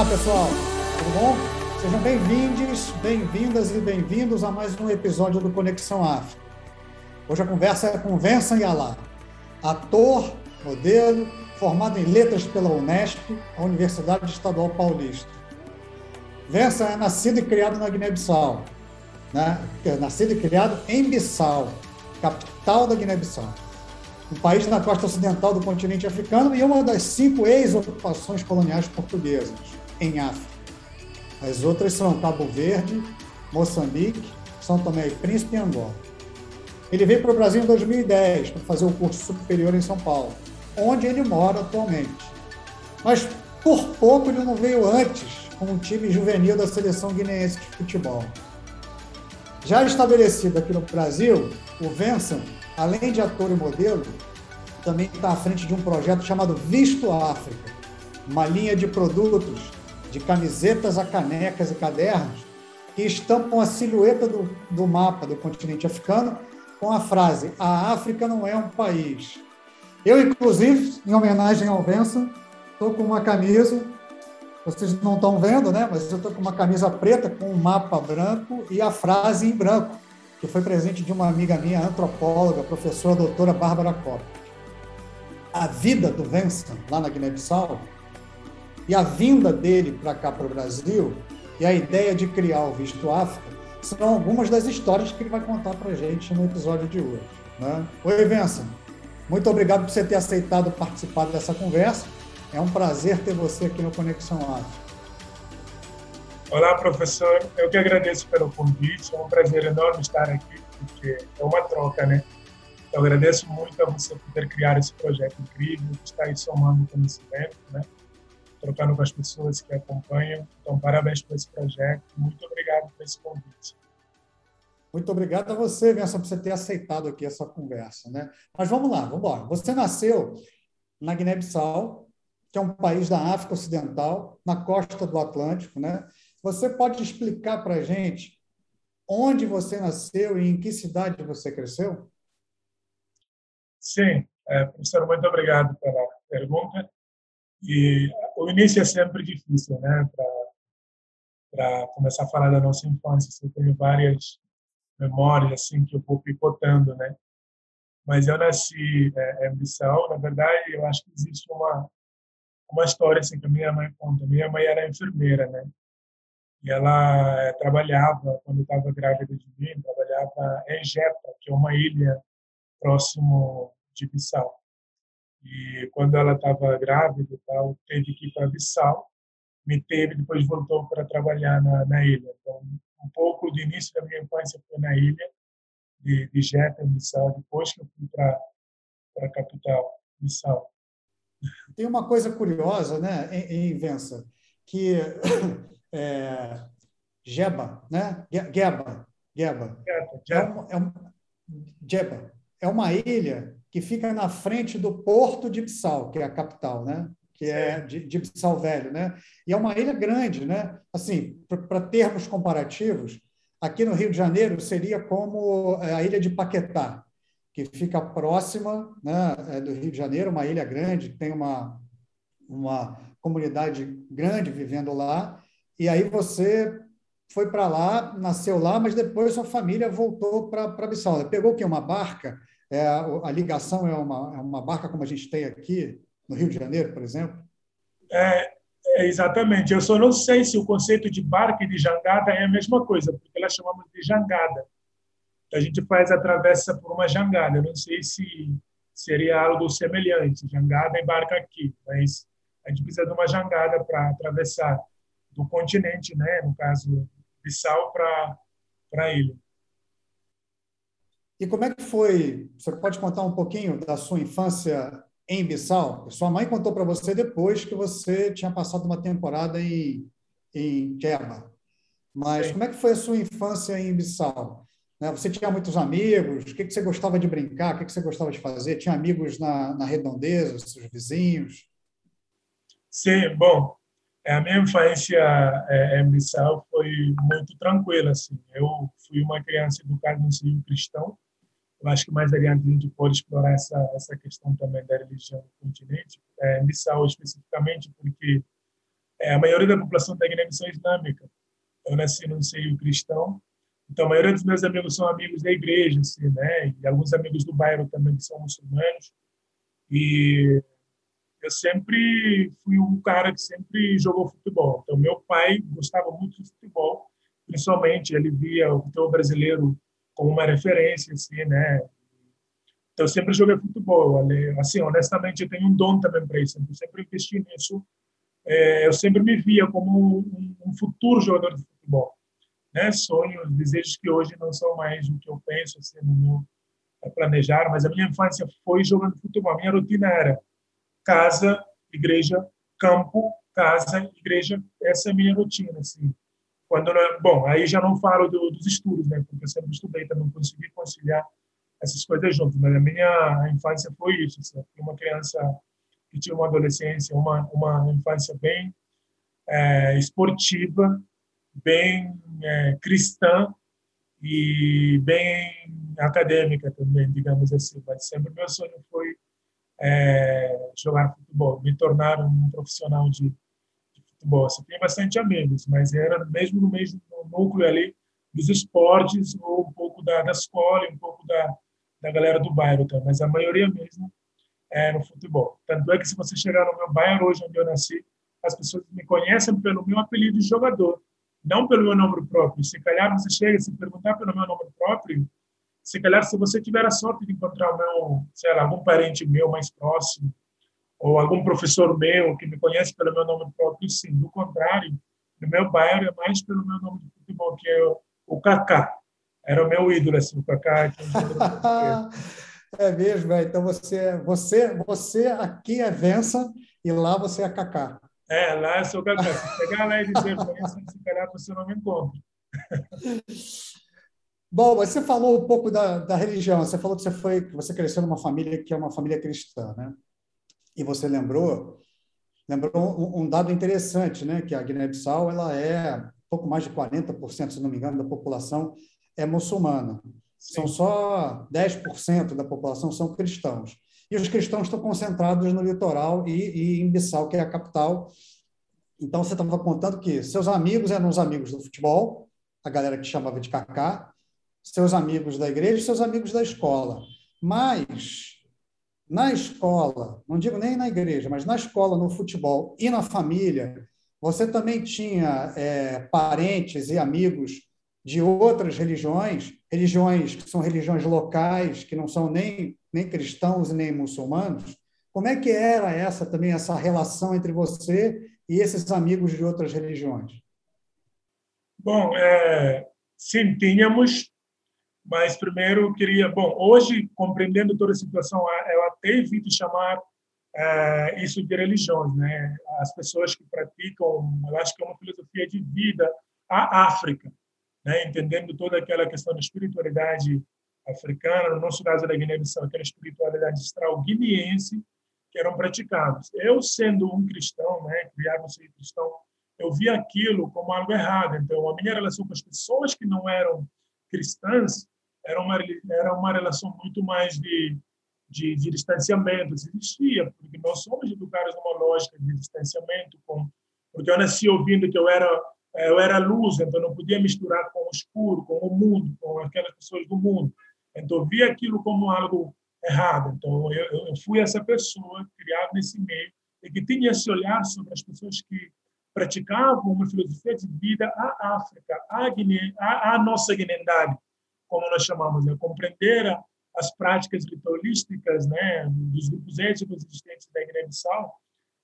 Olá, pessoal. Tudo bom? Sejam bem-vindos, bem-vindas e bem-vindos a mais um episódio do Conexão África. Hoje a conversa é com Vincent Yalá, ator, modelo, formado em letras pela Unesp, a Universidade Estadual Paulista. Vincent é nascido e criado na Guiné-Bissau, né? Nascido e criado em Bissau, capital da Guiné-Bissau um país na costa ocidental do continente africano e uma das cinco ex-ocupações coloniais portuguesas em África. As outras são Cabo Verde, Moçambique, São Tomé e Príncipe e Angola. Ele veio para o Brasil em 2010 para fazer o curso superior em São Paulo, onde ele mora atualmente. Mas por pouco ele não veio antes com um time juvenil da seleção guineense de futebol. Já estabelecido aqui no Brasil, o Vincent além de ator e modelo, também está à frente de um projeto chamado Visto África, uma linha de produtos, de camisetas a canecas e cadernos, que estampam a silhueta do, do mapa do continente africano com a frase: A África não é um país. Eu, inclusive, em homenagem ao Vença, estou com uma camisa, vocês não estão vendo, né? Mas eu estou com uma camisa preta com um mapa branco e a frase em branco que foi presente de uma amiga minha, antropóloga, professora doutora Bárbara Copa. A vida do Vincent, lá na Guiné-Bissau, e a vinda dele para cá, para o Brasil, e a ideia de criar o Visto África, são algumas das histórias que ele vai contar para a gente no episódio de hoje. Né? Oi, Vincent. Muito obrigado por você ter aceitado participar dessa conversa. É um prazer ter você aqui no Conexão África. Olá, professor. Eu que agradeço pelo convite. É um prazer enorme estar aqui, porque é uma troca, né? Eu agradeço muito a você por ter criado esse projeto incrível, que está aí somando conhecimento, né? Trocando com as pessoas que acompanham. Então, parabéns por esse projeto. Muito obrigado por esse convite. Muito obrigado a você, Vincent, por você ter aceitado aqui essa conversa, né? Mas vamos lá, vamos embora. Você nasceu na Guiné-Bissau, que é um país da África Ocidental, na costa do Atlântico, né? Você pode explicar para a gente onde você nasceu e em que cidade você cresceu? Sim, é, professor, muito obrigado pela pergunta. E o início é sempre difícil, né? Para começar a falar da nossa infância, eu tenho várias memórias assim que eu vou picotando, né? Mas eu nasci é, em Bissau, na verdade, eu acho que existe uma uma história assim que a minha mãe conta. Minha mãe era enfermeira, né? E ela eh, trabalhava, quando estava grávida de mim, trabalhava em Jepa, que é uma ilha próximo de Bissau. E quando ela estava grávida, tal, teve que ir para Bissau, me teve, depois voltou para trabalhar na, na, ilha. Então, um pouco do início da minha infância foi na ilha de, de Jepa, em Bissau, depois que eu fui para a capital, Bissau. Tem uma coisa curiosa, né, em, em Vença, que é, Geba, né? Geba, Geba. É, um, é, um, Geba. É uma ilha que fica na frente do porto de Bissau, que é a capital, né? Que é de, de Bissau Velho, né? E é uma ilha grande, né? Assim, para termos comparativos, aqui no Rio de Janeiro seria como é, a ilha de Paquetá, que fica próxima né, é, do Rio de Janeiro, uma ilha grande, tem uma, uma comunidade grande vivendo lá, e aí você foi para lá, nasceu lá, mas depois sua família voltou para Bissau. Pegou o quê? Uma barca? É, a ligação é uma, é uma barca como a gente tem aqui no Rio de Janeiro, por exemplo? É, é, exatamente. Eu só não sei se o conceito de barca e de jangada é a mesma coisa, porque nós chamamos de jangada. A gente faz a travessa por uma jangada. Eu não sei se seria algo semelhante. Jangada embarca aqui, mas a gente precisa de uma jangada para atravessar do continente, né? no caso, Bissau para a ilha. E como é que foi? Você pode contar um pouquinho da sua infância em Bissau? Sua mãe contou para você depois que você tinha passado uma temporada em, em Queba. Mas Sim. como é que foi a sua infância em Bissau? Né, você tinha muitos amigos? O que você gostava de brincar? O que você gostava de fazer? Tinha amigos na, na redondeza, seus vizinhos? Sim, bom, é, a minha infância é, em Bissau foi muito tranquila. Assim. Eu fui uma criança educada no ensino cristão. Eu acho que mais adiante a gente pode explorar essa, essa questão também da religião no continente. É, em Bissau, especificamente, porque é, a maioria da população da Guiné-Bissau é islâmica. Eu nasci num seio cristão, então a maioria dos meus amigos são amigos da igreja, assim, né? E alguns amigos do bairro também que são muçulmanos. E eu sempre fui um cara que sempre jogou futebol. Então meu pai gostava muito de futebol, principalmente ele via o futebol brasileiro como uma referência, assim, né? Então sempre joguei futebol. Assim, honestamente, eu tenho um dom também para isso. Eu sempre investi nisso é, eu sempre me via como um, futuro jogador de futebol. Né? Sonhos, desejos que hoje não são mais o que eu penso assim, no meu planejar, mas a minha infância foi jogando futebol. A minha rotina era casa, igreja, campo, casa, igreja. Essa é a minha rotina. Assim. Quando não, bom, aí já não falo do, dos estudos, né? Porque eu sempre estudei, também consegui conciliar essas coisas juntas. Mas a minha infância foi isso. Assim. Eu fui uma criança que tinha uma adolescência, uma, uma infância bem é, esportiva, bem é, cristã e bem acadêmica também, digamos assim. Mas sempre meu sonho foi é, jogar futebol, me tornar um profissional de futebol. Assim, tenho bastante amigos, mas era mesmo no mesmo núcleo ali dos esportes, ou um pouco da, da escola, um pouco da, da galera do bairro, tá? mas a maioria mesmo é, no futebol. Tanto é que se você chegar no meu bairro hoje onde eu nasci, as pessoas me conhecem pelo meu apelido de jogador, não pelo meu nome próprio. Se calhar você chega e se perguntar pelo meu nome próprio, se calhar se você tiver a sorte de encontrar o meu, sei lá, algum parente meu mais próximo, ou algum professor meu que me conhece pelo meu nome próprio, sim. Do contrário, no meu bairro é mais pelo meu nome de futebol, que é o Kaká. Era o meu ídolo, assim, o Kaká. É É mesmo, é. então você, você, você aqui é Vença e lá você é Cacá. É, lá eu sou Cacá. Se chegar lá e dizer se calhar você não me encontra. Bom, você falou um pouco da, da religião. Você falou que você foi, que você cresceu numa família que é uma família cristã, né? E você lembrou, lembrou um, dado interessante, né? Que a Guiné-Bissau ela é pouco mais de 40%, se não me engano, da população é muçulmana. São só 10% da população são cristãos. E os cristãos estão concentrados no litoral e, e em Bissau, que é a capital. Então, você estava contando que seus amigos eram os amigos do futebol, a galera que chamava de cacá, seus amigos da igreja e seus amigos da escola. Mas, na escola, não digo nem na igreja, mas na escola, no futebol e na família, você também tinha é, parentes e amigos de outras religiões, religiões que são religiões locais, que não são nem, nem cristãos nem muçulmanos. Como é que era essa também essa relação entre você e esses amigos de outras religiões? Bom, é, sim, tínhamos, mas primeiro queria, bom, hoje compreendendo toda a situação, eu até evito chamar é, isso de religiões, né? As pessoas que praticam, eu acho que é uma filosofia de vida a África né, entendendo toda aquela questão da espiritualidade africana, no nosso caso da Guiné-Bissau, aquela espiritualidade extra-guineense que eram praticados. Eu, sendo um cristão, né, criado ser cristão, eu via aquilo como algo errado. Então, a minha relação com as pessoas que não eram cristãs era uma, era uma relação muito mais de, de, de distanciamento. Existia, porque nós somos educados numa lógica de distanciamento, com, porque eu nasci ouvindo que eu era é, eu era luz, então não podia misturar com o escuro, com o mundo, com aquelas pessoas do mundo. Então eu via aquilo como algo errado. Então eu, eu fui essa pessoa criada nesse meio e que tinha esse olhar sobre as pessoas que praticavam uma filosofia de vida à África, à, Guiné, à, à nossa guinendade, como nós chamamos, né? compreender as práticas ritualísticas né, dos grupos étnicos existentes da Guiné-Bissau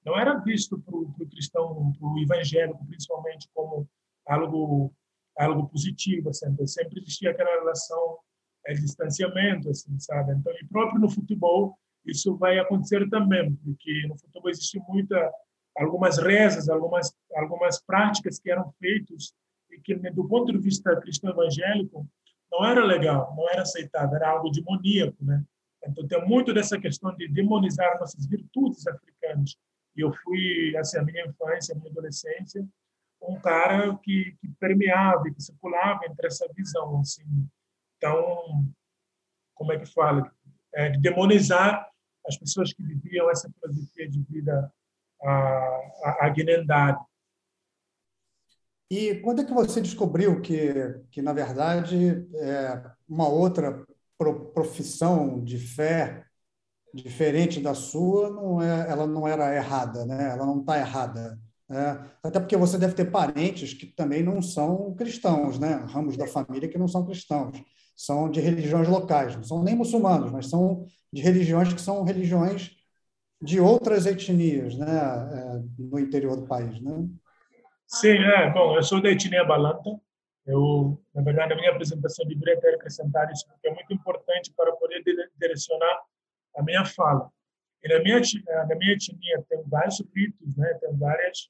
não era visto para o cristão, para o evangélico, principalmente, como algo algo positivo, sempre, sempre existia aquela relação é, distanciamento, assim, sabe? Então, e próprio no futebol, isso vai acontecer também, porque no futebol existe muita algumas rezas, algumas algumas práticas que eram feitas e que do ponto de vista cristão evangélico não era legal, não era aceitável, era algo demoníaco, né? Então tem muito dessa questão de demonizar nossas virtudes africanas e eu fui, assim, a minha infância, a minha adolescência, um cara que, que permeava, que circulava entre essa visão, assim. Então, como é que fala? É, de demonizar as pessoas que viviam essa filosofia de vida, a, a, guinendade. E quando é que você descobriu que, que na verdade, é uma outra profissão de fé diferente da sua, não é, ela não era errada, né? ela não está errada. Né? Até porque você deve ter parentes que também não são cristãos, né? ramos da família que não são cristãos, são de religiões locais, não são nem muçulmanos, mas são de religiões que são religiões de outras etnias né? É, no interior do país. Né? Sim, é. Bom, eu sou da etnia Balanta. Eu, na verdade, a minha apresentação deveria ter acrescentado isso, porque é muito importante para poder direcionar a minha fala. E na minha, na minha etnia tem vários ritos, né? tem várias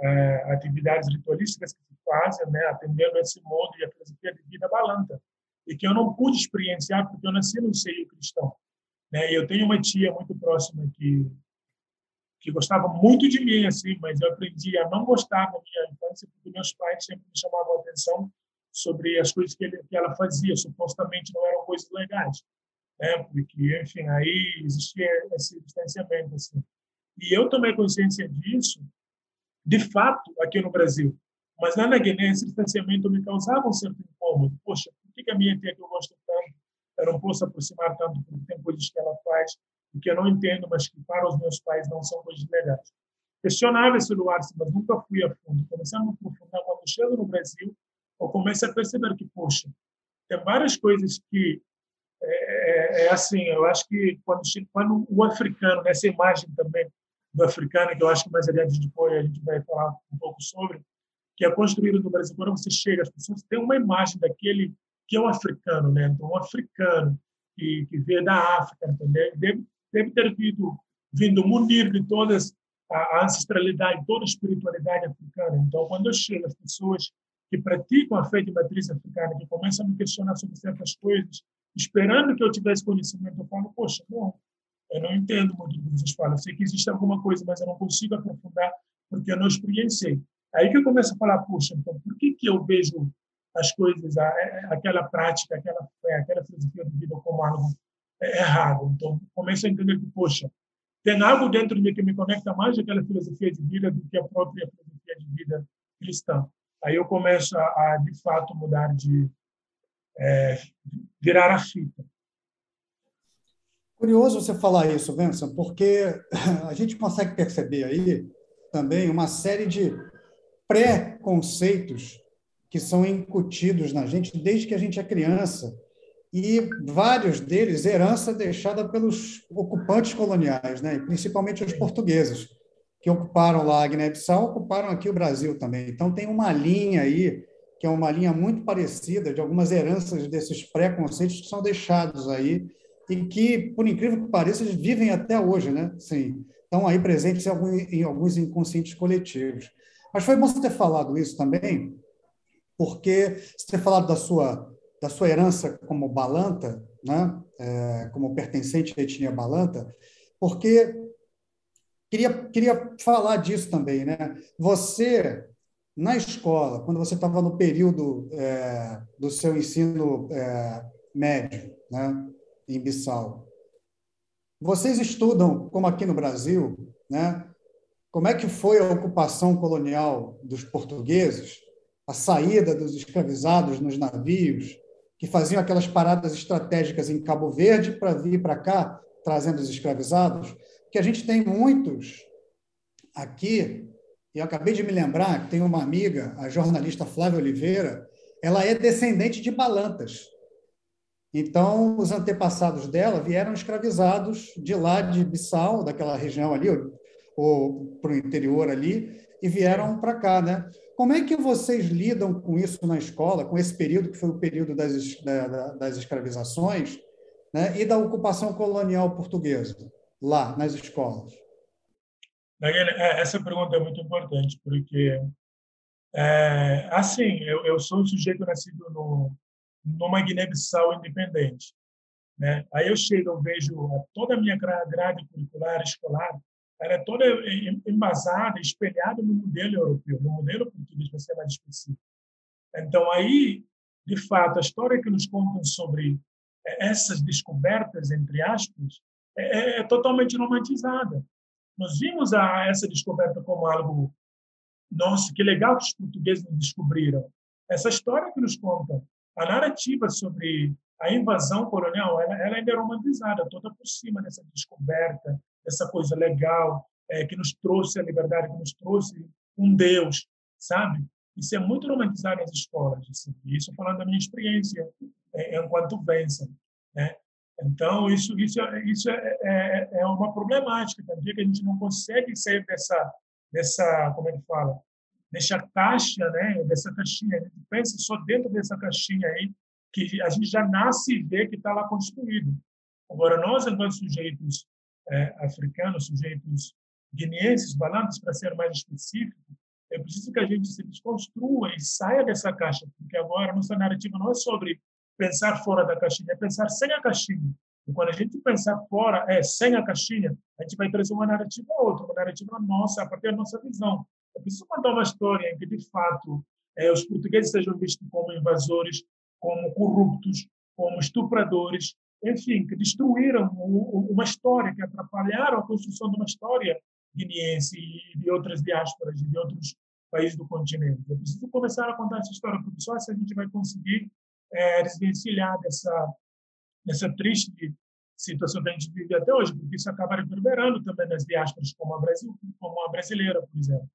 é, atividades ritualísticas que se fazem, né? atendendo esse modo e a filosofia de vida balanta, e que eu não pude experienciar porque eu nasci no seio cristão. Né? Eu tenho uma tia muito próxima que que gostava muito de mim, assim, mas eu aprendi a não gostar da minha infância porque meus pais sempre me chamavam a atenção sobre as coisas que, ele, que ela fazia, supostamente não eram coisas legais, né? Porque, enfim, aí existia esse distanciamento, assim. E eu tomei consciência disso, de fato, aqui no Brasil. Mas lá na Guiné, esse distanciamento me causava um certo incômodo. Poxa, por que a minha tia que eu gosto tanto, eu não posso aproximar tanto porque tem coisas que ela faz que eu não entendo, mas que para os meus pais não são coisas legais. Questionava esse lugar, mas nunca fui a fundo. Comecei a me aprofundar quando chego no Brasil, eu comecei a perceber que, poxa, tem várias coisas que é, é, é assim, eu acho que quando, quando o africano, nessa imagem também do africano, que eu acho que mais adiante depois a gente vai falar um pouco sobre, que é construído no Brasil, quando você chega, as pessoas têm uma imagem daquele que é o africano, né? Então, um africano que, que veio da África, entendeu? Deve deve ter vindo, vindo munir de toda a ancestralidade, toda a espiritualidade africana. Então, quando eu chego, as pessoas que praticam a fé de matriz africana, que começam a me questionar sobre certas coisas, esperando que eu tivesse conhecimento, eu falo, poxa, não, eu não entendo muito o que vocês falam. Eu sei que existe alguma coisa, mas eu não consigo aprofundar porque eu não experienciei. Aí que eu começo a falar, poxa, então por que que eu vejo as coisas, aquela prática, aquela aquela filosofia de vida como algo é errado. Então, começo a entender que, poxa, tem algo dentro de mim que me conecta mais aquela filosofia de vida do que a própria filosofia de vida cristã. Aí eu começo a, de fato, mudar de. É, virar a fita. Curioso você falar isso, Vincent, porque a gente consegue perceber aí também uma série de pré-conceitos que são incutidos na gente desde que a gente é criança e vários deles herança deixada pelos ocupantes coloniais, né? principalmente os portugueses, que ocuparam lá a Guiné-Bissau, ocuparam aqui o Brasil também. Então, tem uma linha aí, que é uma linha muito parecida de algumas heranças desses preconceitos que são deixados aí e que, por incrível que pareça, eles vivem até hoje, né? Sim, estão aí presentes em alguns, inconscientes coletivos. Mas foi bom você ter falado isso também, porque você ter falado da sua da sua herança como balanta, né? É, como pertencente à etnia balanta, porque queria, queria falar disso também. Né? Você, na escola, quando você estava no período é, do seu ensino é, médio, né? em Bissau, vocês estudam, como aqui no Brasil, né? como é que foi a ocupação colonial dos portugueses, a saída dos escravizados nos navios, que faziam aquelas paradas estratégicas em Cabo Verde para vir para cá, trazendo os escravizados, que a gente tem muitos aqui, e eu acabei de me lembrar que tem uma amiga, a jornalista Flávia Oliveira, ela é descendente de balantas. Então, os antepassados dela vieram escravizados de lá de Bissau, daquela região ali, ou, ou para o interior ali, e vieram para cá, né? Como é que vocês lidam com isso na escola, com esse período que foi o período das, das escravizações né, e da ocupação colonial portuguesa lá nas escolas? É, essa pergunta é muito importante, porque, é, assim, eu, eu sou um sujeito nascido no, numa Guiné-Bissau independente. Né? Aí eu chego, eu vejo toda a minha grade curricular escolar ela é toda embasada, espelhada no modelo europeu, no modelo português, para ser mais específico. Então, aí, de fato, a história que nos contam sobre é, essas descobertas, entre aspas, é, é, é totalmente romantizada. Nós vimos a essa descoberta como algo nossa, que legal que os portugueses descobriram. Essa história que nos contam, a narrativa sobre a invasão colonial, ela, ela ainda é romantizada, toda por cima dessa descoberta, dessa coisa legal, é, que nos trouxe a liberdade, que nos trouxe um Deus, sabe? Isso é muito romantizado nas escolas. Assim. Isso falando da minha experiência é, enquanto vença. Né? Então, isso, isso, isso é, é, é, uma problemática também, que a gente não consegue sair dessa, dessa como é que fala, dessa caixa, né? dessa caixinha. A gente pensa só dentro dessa caixinha aí, que a gente já nasce e vê que está lá construído. Agora, nós, enquanto sujeitos é, africanos, sujeitos guineenses, balantes, para ser mais específico, é preciso que a gente se desconstrua e saia dessa caixa, porque agora a nossa narrativa não é sobre pensar fora da caixinha, é pensar sem a caixinha. E quando a gente pensar fora, é sem a caixinha, a gente vai trazer uma narrativa outra, uma narrativa nossa, a partir da nossa visão. É preciso contar uma história em que, de fato, é, os portugueses sejam vistos como invasores, como corruptos, como estupradores, enfim, que destruíram uma história, que atrapalharam a construção de uma história guineense e de outras diásporas, de outros países do continente. É preciso começar a contar essa história, porque só assim a gente vai conseguir é, desvencilhar dessa, dessa triste situação que a gente vive até hoje, porque isso acaba reverberando também nas diásporas, como a, Brasil, como a brasileira, por exemplo.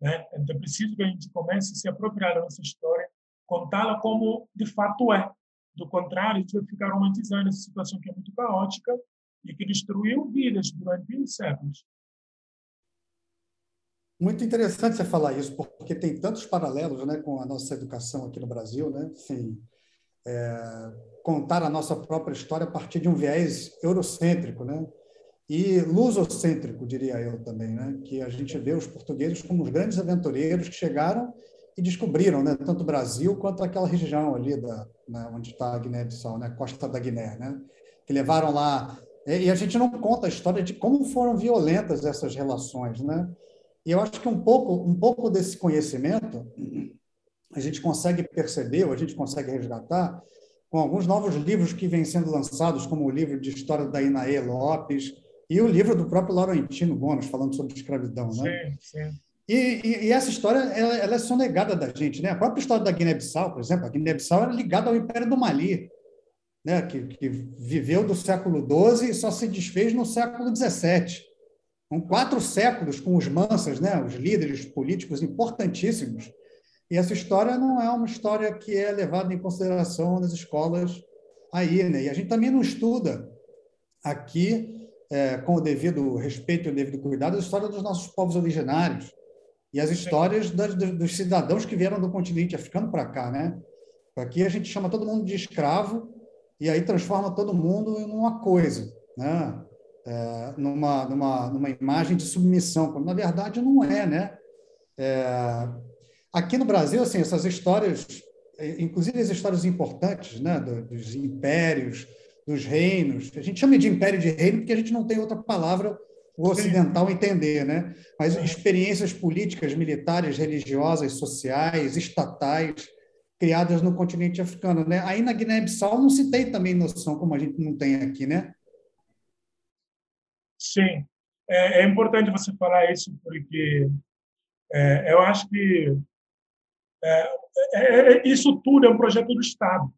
Né? Então, é preciso que a gente comece a se apropriar da nossa história, contá-la como de fato é. Do contrário, a gente vai ficar romantizando essa situação que é muito caótica e que destruiu vidas durante séculos. Muito interessante você falar isso, porque tem tantos paralelos né, com a nossa educação aqui no Brasil, né? Assim, é, contar a nossa própria história a partir de um viés eurocêntrico, né? E lusocêntrico, diria eu também, né? Que a gente vê os portugueses como os grandes aventureiros que chegaram e descobriram, né? Tanto o Brasil quanto aquela região ali da, né, onde está a Guiné-Bissau, né? Costa da Guiné, né? Que levaram lá e a gente não conta a história de como foram violentas essas relações, né? E eu acho que um pouco, um pouco desse conhecimento a gente consegue perceber, ou a gente consegue resgatar, com alguns novos livros que vêm sendo lançados, como o livro de história da Inaê Lopes e o livro do próprio Laurentino Gomes, falando sobre escravidão. Né? Sim, sim. E, e, e, essa história ela, ela é sonegada da gente. Né? A própria história da Guiné-Bissau, por exemplo, a Guiné-Bissau era ligada ao Império do Mali, né? que, que viveu do século XII e só se desfez no século XVII. São quatro séculos com os mansas, né, os líderes políticos importantíssimos. E essa história não é uma história que é levada em consideração nas escolas aí. Né? E a gente também não estuda aqui, é, com o devido respeito e o devido cuidado, a história dos nossos povos originários e as histórias das, dos cidadãos que vieram do continente africano para cá. Né? Aqui a gente chama todo mundo de escravo e aí transforma todo mundo em uma coisa. Né? é, numa, numa, numa imagem de submissão, quando na verdade não é, né? É, aqui no Brasil, assim, essas histórias, inclusive as histórias importantes, né, dos impérios, dos reinos, a gente chama de império de reino porque a gente não tem outra palavra o ocidental entender, né? Mas experiências políticas, militares, religiosas, sociais, estatais, criadas no continente africano, né? Aí na Guiné-Bissau não se tem também noção como a gente não tem aqui, né? Sim, é, é importante você falar isso porque é, eu acho que é, é, é, isso tudo é um projeto do Estado.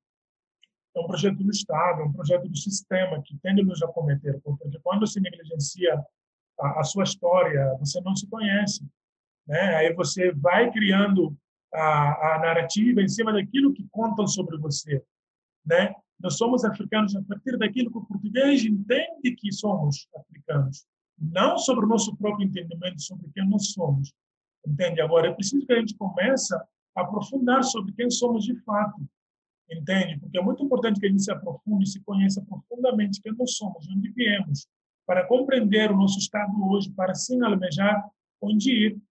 É um projeto do Estado, é um projeto do sistema que tende a nos acometer, porque quando se negligencia a, a, sua história, você não se conhece. Né? Aí você vai criando a, a narrativa em cima daquilo que contam sobre você. Né? Nós somos africanos a partir daquilo que o português entende que somos africanos, não sobre o nosso próprio entendimento sobre quem nós somos. Entende? Agora, é preciso que a gente comece a aprofundar sobre quem somos de fato. Entende? Porque é muito importante que a gente se aprofunde, se conheça profundamente quem nós somos, de onde viemos, para compreender o nosso estado hoje, para sim almejar onde ir.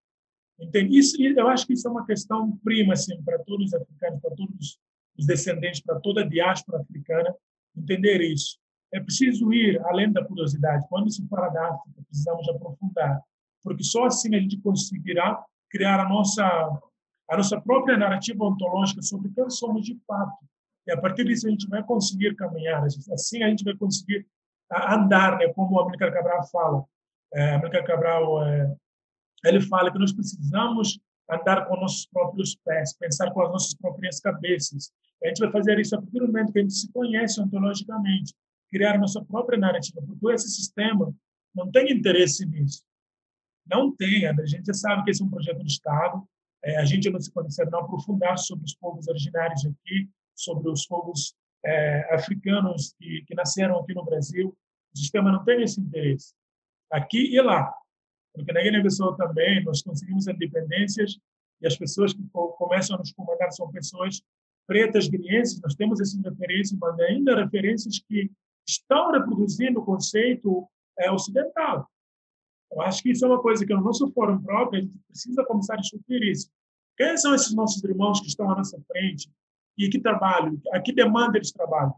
Entende? Isso, eu acho que isso é uma questão prima assim, para todos os africanos, para todos os descendentes, para toda a diáspora africana, entender isso. É preciso ir além da curiosidade. Quando se fala da África, precisamos aprofundar, porque só assim a gente conseguirá criar a nossa a nossa própria narrativa ontológica sobre quem somos de fato. E a partir disso a gente vai conseguir caminhar, assim a gente vai conseguir andar, né, como Amílcar Cabral fala. É, Amílcar Cabral, é, ele fala que nós precisamos andar com nossos próprios pés, pensar com as nossas próprias cabeças. A gente vai fazer isso a partir do momento que a gente se conhece ontologicamente, criar nossa própria narrativa, porque esse sistema não tem interesse nisso. Não tem. A gente sabe que esse é um projeto do Estado. É, a gente não se conhece, não aprofundar sobre os povos originários aqui, sobre os povos é, africanos que, que nasceram aqui no Brasil. O sistema não tem esse interesse. Aqui e lá. Porque na Guiné-Bissau também nós conseguimos independências e as pessoas que começam a nos comandar são pessoas pretas guineenses. Nós temos essas referências, mas ainda referências que estão reproduzindo o conceito é, ocidental. Eu acho que isso é uma coisa que no nosso fórum próprio a gente precisa começar a discutir isso. Quem são esses nossos irmãos que estão à nossa frente e que trabalham, a que demanda eles trabalham?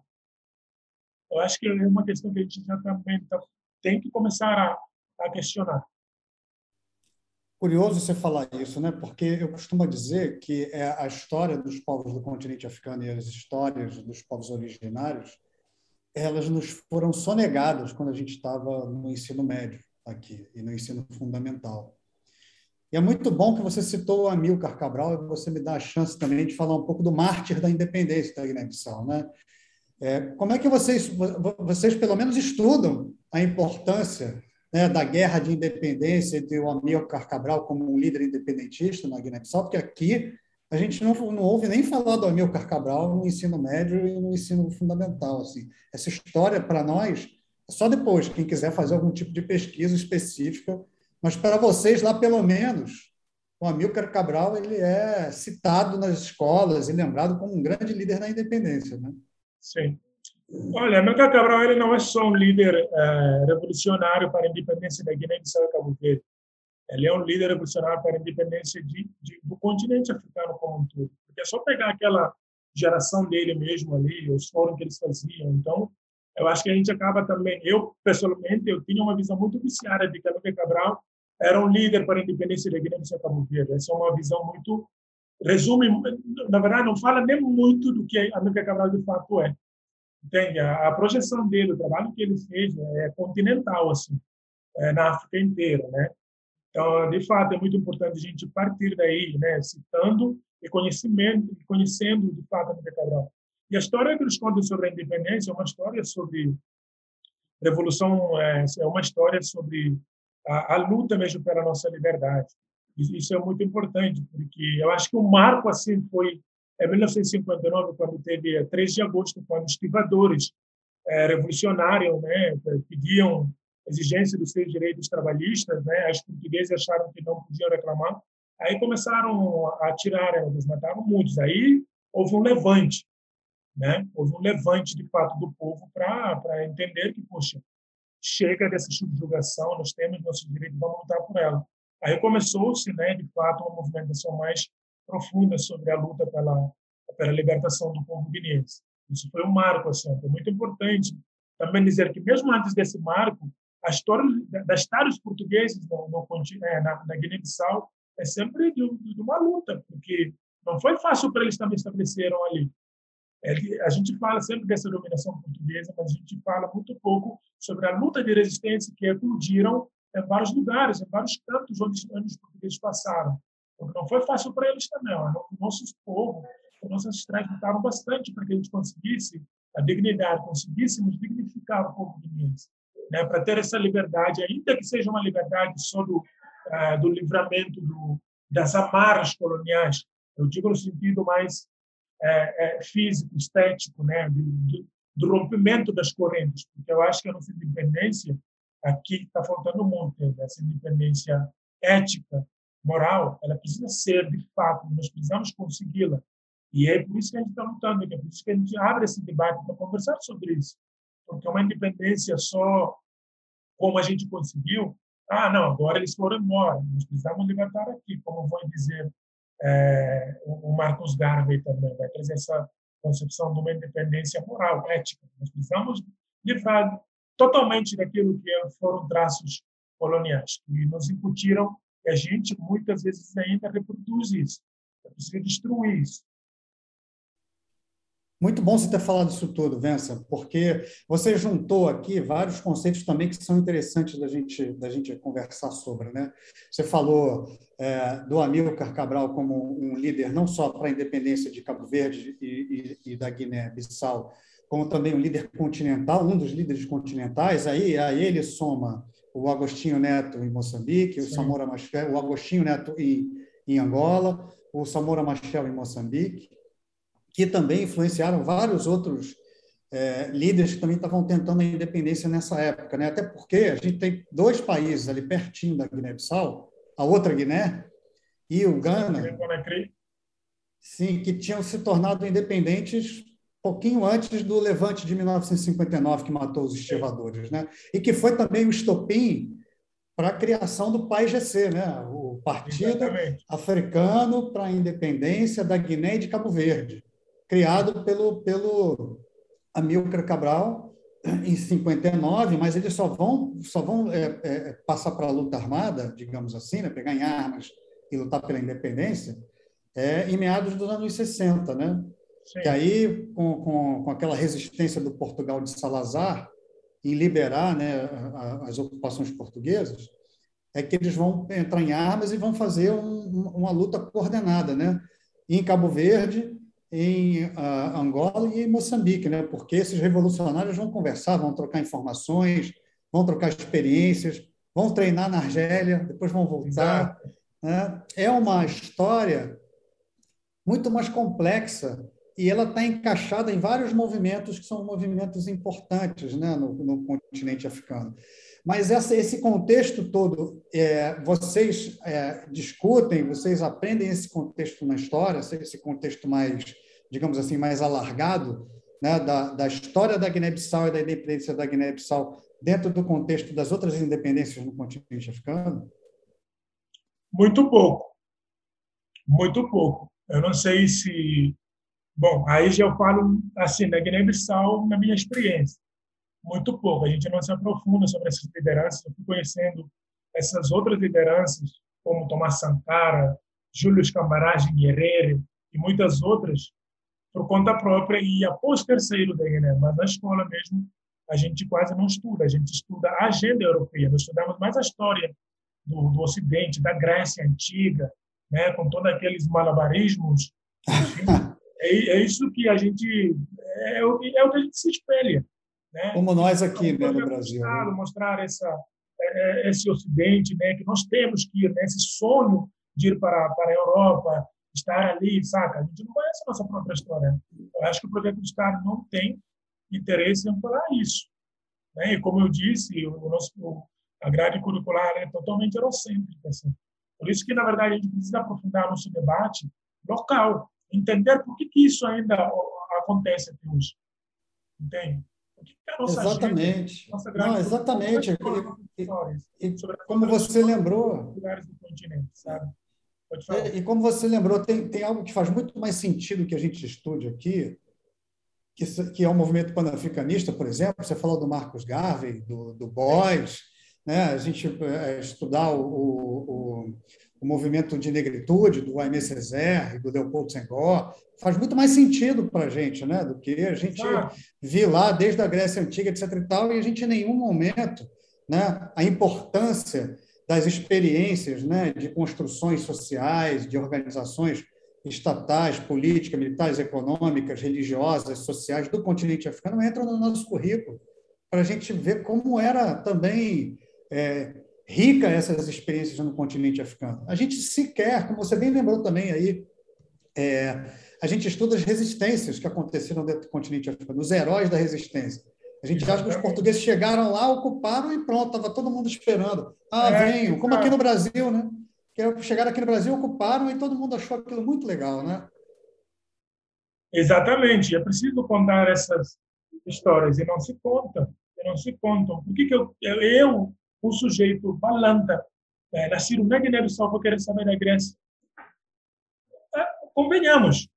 Eu acho que é uma questão que a gente já também tá, tem que começar a, a questionar. Curioso você falar isso, né? Porque eu costumo dizer que é a história dos povos do continente africano e as histórias dos povos originários, elas nos foram sonegadas quando a gente estava no ensino médio aqui e no ensino fundamental. E é muito bom que você citou o Amilcar Cabral e você me dá a chance também de falar um pouco do mártir da independência da Guiné-Bissau, né? É, como é que vocês, vocês pelo menos estudam a importância né, da guerra de independência entre o Amilcar Cabral como um líder independentista na Guiné-Bissau? Porque aqui a gente não, não ouve nem falar do Amilcar Cabral no ensino médio e no ensino fundamental. Assim. Essa história, para nós, só depois, quem quiser fazer algum tipo de pesquisa específica. Mas para vocês, lá pelo menos, o Amílcar Cabral ele é citado nas escolas e lembrado como um grande líder na independência. Né? Sim. Olha, Amílcar Cabral ele não é só um líder é, revolucionário para a independência da Guiné-Bissau e Cabo Verde. Ele é um líder revolucionário para a independência de, de, do continente africano como um todo. Porque é só pegar aquela geração dele mesmo ali, os fóruns que eles faziam. Então, eu acho que a gente acaba também, eu pessoalmente, eu tinha uma visão muito viciada de que Amílcar Cabral era um líder para a independência da Guiné-Bissau Cabo Verde. Essa é uma visão muito resume, na verdade, não fala nem muito do que Amílcar Cabral de fato é. Entende? A, a, projeção dele, o trabalho que ele fez é continental assim, é, na África inteira, né? Então, de fato, é muito importante a gente partir daí, né, citando e conhecimento, conhecendo de fato Amílcar Cabral. E a história que eles contam sobre a independência é uma história sobre revolução, é, é uma história sobre a, a, luta mesmo pela nossa liberdade. Isso é muito importante, porque eu acho que o marco assim foi em 1959, quando teve 3 de agosto, quando os estivadores é, revolucionários né, pediam exigência dos seus direitos trabalhistas, né, as portuguesas acharam que não podiam reclamar, aí começaram a atirar, eles mataram muitos. Aí houve um levante né? Houve um levante, de fato, do povo para entender que, poxa, chega dessa subjugação, nós temos nossos direitos, vamos lutar por ela. Aí começou-se, né, de fato, uma movimentação mais profunda sobre a luta pela, pela libertação do povo guineense. Isso foi um marco, assim, foi muito importante. Também dizer que, mesmo antes desse marco, a história das estados portugueses no, no, é, na, na Guiné-Bissau é sempre de, de, uma luta, porque não foi fácil para eles também estabeleceram ali. A gente fala sempre dessa dominação portuguesa, mas a gente fala muito pouco sobre a luta de resistência que eclodiram em vários lugares, em vários cantos onde, os portugueses passaram. Porque não foi fácil para eles também. O nosso povo, os nossos ancestrais lutaram bastante para que a gente conseguisse a dignidade, conseguíssemos dignificar o povo guineense. Né, para ter essa liberdade, ainda que seja uma liberdade só do, uh, do livramento do, das amarras coloniais, eu digo no sentido mais é, é, físico, estético, né, do, do, rompimento das correntes, porque eu acho que a nossa independência aqui está faltando muito, né, essa independência ética, moral, ela precisa ser de fato, nós precisamos consegui-la. E é por isso que a gente está lutando, é por isso que a gente abre esse debate para conversar sobre isso, porque uma independência só como a gente conseguiu, ah, não, agora eles foram embora, nós precisamos libertar aqui, como vão dizer é, o Marcos Garvey também vai trazer essa concepção de uma independência moral, ética. Nós precisamos livrar totalmente daquilo que foram traços coloniais, que nos incutiram e a gente muitas vezes ainda reproduz isso. É preciso destruir isso. Muito bom você ter falado isso tudo, Vença, porque você juntou aqui vários conceitos também que são interessantes da gente, da gente conversar sobre. Né? Você falou é, do Amílcar Cabral como um líder não só para a independência de Cabo Verde e, e, e da Guiné-Bissau, como também um líder continental, um dos líderes continentais. Aí a ele soma o Agostinho Neto em Moçambique, o Samora Machel, o Agostinho Neto em, em Angola, o Samora Machel em Moçambique que também influenciaram vários outros é, líderes que também estavam tentando a independência nessa época, né? Até porque a gente tem dois países ali pertinho da Guiné-Bissau, a outra Guiné e o Ghana, sim, que tinham se tornado independentes pouquinho antes do levante de 1959 que matou os estivadores, né? E que foi também o estopim para a criação do PAIGC, né? O Partido Exatamente. Africano para a Independência da Guiné e de Cabo Verde criado pelo, pelo Amilcar Cabral em 59, mas eles só vão, só vão é, é, passar para a luta armada, digamos assim, né, pegar em armas e lutar pela independência, é, em meados dos anos 60. Né? Sim. Que aí, com, com, com aquela resistência do Portugal de Salazar em liberar né, as ocupações portuguesas, é que eles vão entrar em armas e vão fazer um, uma luta coordenada. Né? em Cabo Verde, em uh, Angola e em Moçambique, né? porque esses revolucionários vão conversar, vão trocar informações, vão trocar experiências, vão treinar na Argélia, depois vão voltar. Né? É uma história muito mais complexa e ela está encaixada em vários movimentos que são movimentos importantes né? no, no continente africano. Mas essa, esse contexto todo, é, vocês é, discutem, vocês aprendem esse contexto na história, esse contexto mais, digamos assim, mais alargado, né, da, da história da Guiné-Bissau e da independência da Guiné-Bissau dentro do contexto das outras independências no continente africano? Muito pouco. Muito pouco. Eu não sei se. Bom, aí já eu falo assim, da Guiné-Bissau, na minha experiência muito pouco. A gente não se aprofunda sobre essas lideranças. Eu fui conhecendo essas outras lideranças, como Tomás Sankara, Júlio Cambarage Guerreiro e muitas outras, por conta própria e após ter saído da Guiné. Mas na escola mesmo, a gente quase não estuda. A gente estuda a agenda europeia. Nós estudamos mais a história do, do Ocidente, da Grécia Antiga, né, com todos aqueles malabarismos. Enfim, é, é, isso que a gente é, é, o que a gente se espelha. Né? Como nós aqui então, né, no Brasil. Mostrar, né? mostrar essa, é, é, esse Ocidente, né, que nós temos que ir, né, esse sonho de ir para, para a Europa, estar ali, saca? A gente não conhece a nossa própria história. Eu acho que o projeto do Estado não tem interesse em falar isso. Né? E como eu disse, o nosso, a grade curricular é totalmente eurocêntrica. Assim. Por isso que, na verdade, a gente precisa aprofundar nosso debate local, entender por que, que isso ainda acontece até hoje. Entende? exatamente. Gente, Não, exatamente. E, e, como você lembrou. É, e como você lembrou, tem, tem algo que faz muito mais sentido que a gente estude aqui, que, que é o movimento panafricanista, por exemplo. Você falou do Marcos Garvey, do, do Boys, né? a gente é, estudar o, o, o movimento de negritude do Aimé Césaire, do Leopoldo Senghor, faz muito mais sentido para a gente, né, do que a gente ah. vir lá desde a Grécia Antiga, etc. e tal, e a gente em nenhum momento, né, a importância das experiências, né, de construções sociais, de organizações estatais, políticas, militares, econômicas, religiosas, sociais do continente africano entram no nosso currículo para a gente ver como era também é, rica essas experiências no continente africano. A gente sequer, como você bem lembrou também aí, é, a gente estuda as resistências que aconteceram dentro do continente africano, os heróis da resistência. A gente acha que os portugueses chegaram lá, ocuparam e pronto, estava todo mundo esperando. Ah, é, venham, como aqui no Brasil, né? Que chegaram aqui no Brasil, ocuparam e todo mundo achou aquilo muito legal, né? Exatamente. É preciso contar essas histórias e não se contam. E não se contam. Por que, que eu, eu um sujeito balanta, é, nascido na Guiné-Bissau, vou querer saber da Grécia. É, convenhamos,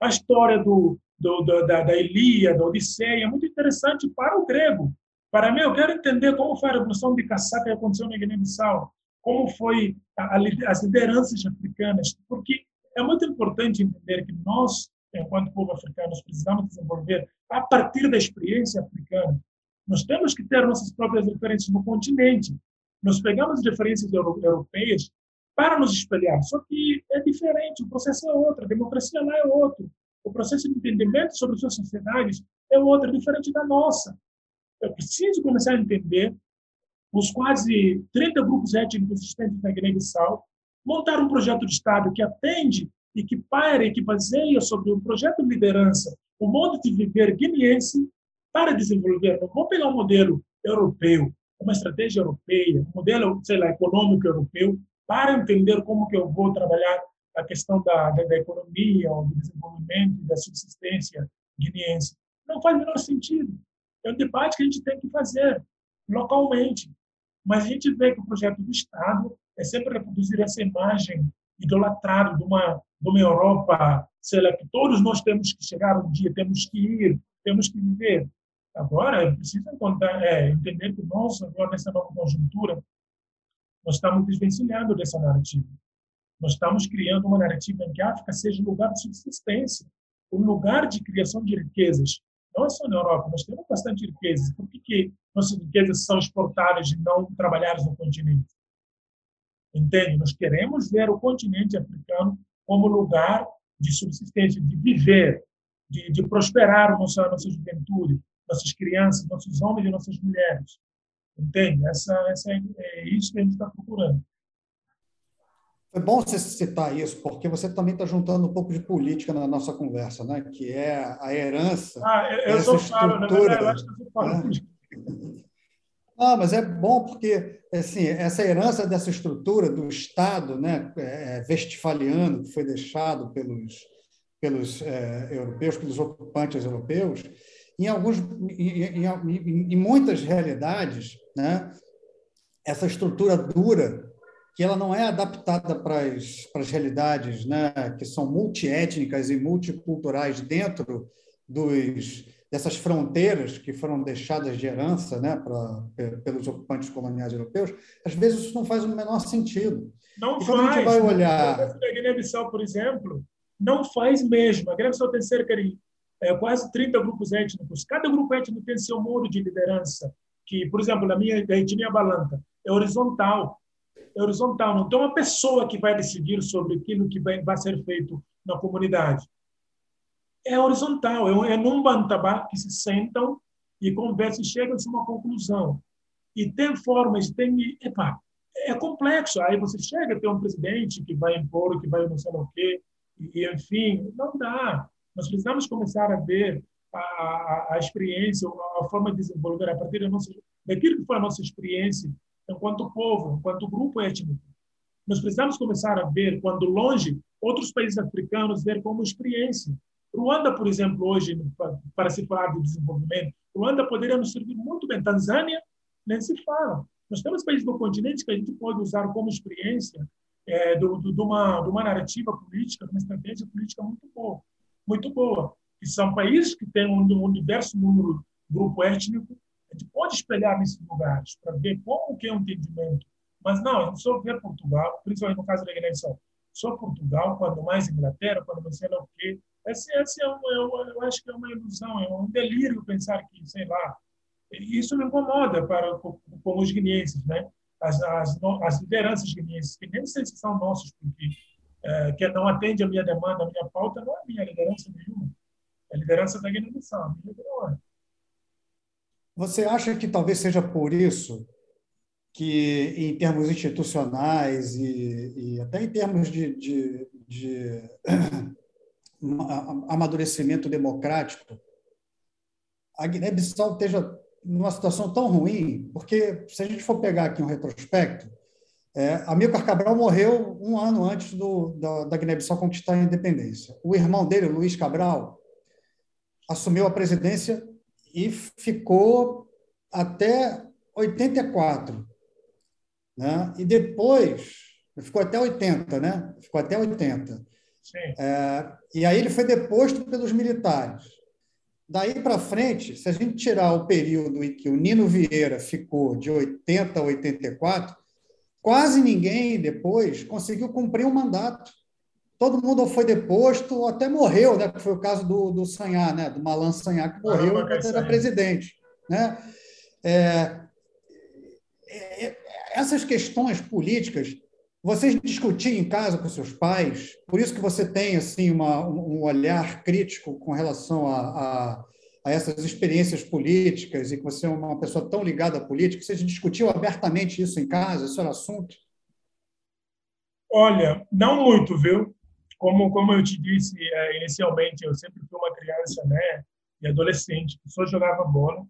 a história do, do, do, da, da Ilíada, da Odisseia, é muito interessante para o grego. Para mim, eu quero entender como foi a revolução de Caçaca que aconteceu na Guiné-Bissau, como foi a, a, as lideranças africanas, porque é muito importante entender que nós, enquanto povo africano, precisamos desenvolver a partir da experiência africana. Nós temos que ter nossas próprias referências no continente. Nós pegamos referências europeias para nos espelhar, só que é diferente, o processo é outro, a democracia lá é outro, o processo de entendimento sobre suas sociedades é outro, é diferente da nossa. Eu preciso começar a entender os quase 30 grupos étnicos existentes na Guiné-Bissau, montar um projeto de Estado que atende e que paira e que baseia sobre um projeto de liderança, o modo de viver guineense para desenvolver. Não vou pegar um modelo europeu, uma estratégia europeia, um modelo, sei lá, econômico europeu, para entender como que eu vou trabalhar a questão da, da, da economia, do desenvolvimento, da subsistência guineense. Não faz o menor sentido. É um debate que a gente tem que fazer localmente. Mas a gente vê que o projeto do Estado é sempre reproduzir essa imagem idolatrada de uma, de uma Europa, que todos nós temos que chegar um dia, temos que ir, temos que viver. Agora, é preciso encontrar, é, entender que nós, agora nessa nova conjuntura, nós estamos desvencilhando dessa narrativa. Nós estamos criando uma narrativa em que a África seja um lugar de subsistência, um lugar de criação de riquezas. Não é só na Europa, nós temos bastante riquezas. Por que, que nossas riquezas são exportadas e não trabalhadas no continente? Entende? Nós queremos ver o continente africano como lugar de subsistência, de viver, de, de prosperar a nossa, a nossa juventude, nossas crianças, nossos homens e nossas mulheres. Entende? Essa, essa é, é isso que a gente está procurando. É bom você citar isso, porque você também está juntando um pouco de política na nossa conversa, né? que é a herança. Ah, eu, sou falo, na verdade, eu né? Não, mas é bom porque assim, essa herança dessa estrutura do Estado né, é, vestifaliano que foi deixado pelos, pelos é, europeus, pelos ocupantes europeus, em, alguns, em, em, em muitas realidades, né, essa estrutura dura que ela não é adaptada para as, para as realidades né, que são multiétnicas e multiculturais dentro dos, dessas fronteiras que foram deixadas de herança né, pra, pelos ocupantes coloniais europeus, às vezes isso não faz o menor sentido. Não e faz. a gente vai olhar... A Guiné-Bissau, por exemplo, não faz mesmo. A Guiné-Bissau tem cerca de é, quase 30 grupos étnicos. Cada grupo étnico tem seu modo de liderança, que, por exemplo, na minha etnia balanta, é horizontal horizontal, não tem uma pessoa que vai decidir sobre aquilo que vai, vai ser feito na comunidade. É horizontal, é, é num bantabá que se sentam e conversam e chegam a uma conclusão. E tem formas, tem. Epa, é complexo. Aí você chega, tem um presidente que vai impor, que vai não sei o quê, e, enfim, não dá. Nós precisamos começar a ver a, a, a experiência, a forma de desenvolver a partir da nossa, daquilo que foi a nossa experiência enquanto povo, enquanto grupo étnico. Nós precisamos começar a ver, quando longe, outros países africanos ver como experiência. Ruanda, por exemplo, hoje, para se falar de desenvolvimento, Ruanda poderia nos servir muito bem. Tanzânia, nem se fala. Nós temos países do continente que a gente pode usar como experiência é, do, do, de, uma, uma narrativa política, de uma estratégia política muito boa. Muito boa. E são países que têm um, um diverso número grupo étnico a gente pode espelhar nesses lugares para ver como que é o entendimento. Mas não, a gente só vê Portugal, principalmente no caso da Guiné-Bissau, só Portugal, quando mais Inglaterra, quando mais sei lá o quê. Esse, esse é uma, eu, eu acho que é uma ilusão, é um delírio pensar que, sei lá, isso me incomoda para com, os guineenses, né? As, as, as lideranças guineenses, que nem sei se são nossos, porque é, que não atende a minha demanda, a minha pauta, não é minha liderança nenhuma. É a liderança da Guiné-Bissau, minha não é. Você acha que talvez seja por isso que, em termos institucionais e, e até em termos de, de, de amadurecimento democrático, a Guiné-Bissau esteja numa situação tão ruim, porque se a gente for pegar aqui um retrospecto, é, Amílcar Cabral morreu um ano antes do, da, da Guiné-Bissau conquistar a independência. O irmão dele, Luiz Cabral, assumiu a presidência e ficou até 84. Né? E depois, ficou até 80, né? Ficou até 80. É, e aí ele foi deposto pelos militares. Daí para frente, se a gente tirar o período em que o Nino Vieira ficou de 80 a 84, quase ninguém depois conseguiu cumprir o um mandato. Todo mundo foi deposto ou até morreu, né? Que foi o caso do, do Sanhá, né? Do Malan Sanhá, que morreu enquanto era presidente, né? É, é, é, essas questões políticas, vocês discutiam em casa com seus pais? Por isso que você tem assim uma, um olhar crítico com relação a, a, a essas experiências políticas e que você é uma pessoa tão ligada à política. Vocês discutiam abertamente isso em casa? Isso era assunto? Olha, não muito, viu? Como, como eu te disse é, inicialmente, eu sempre fui uma criança né, e adolescente que só jogava bola,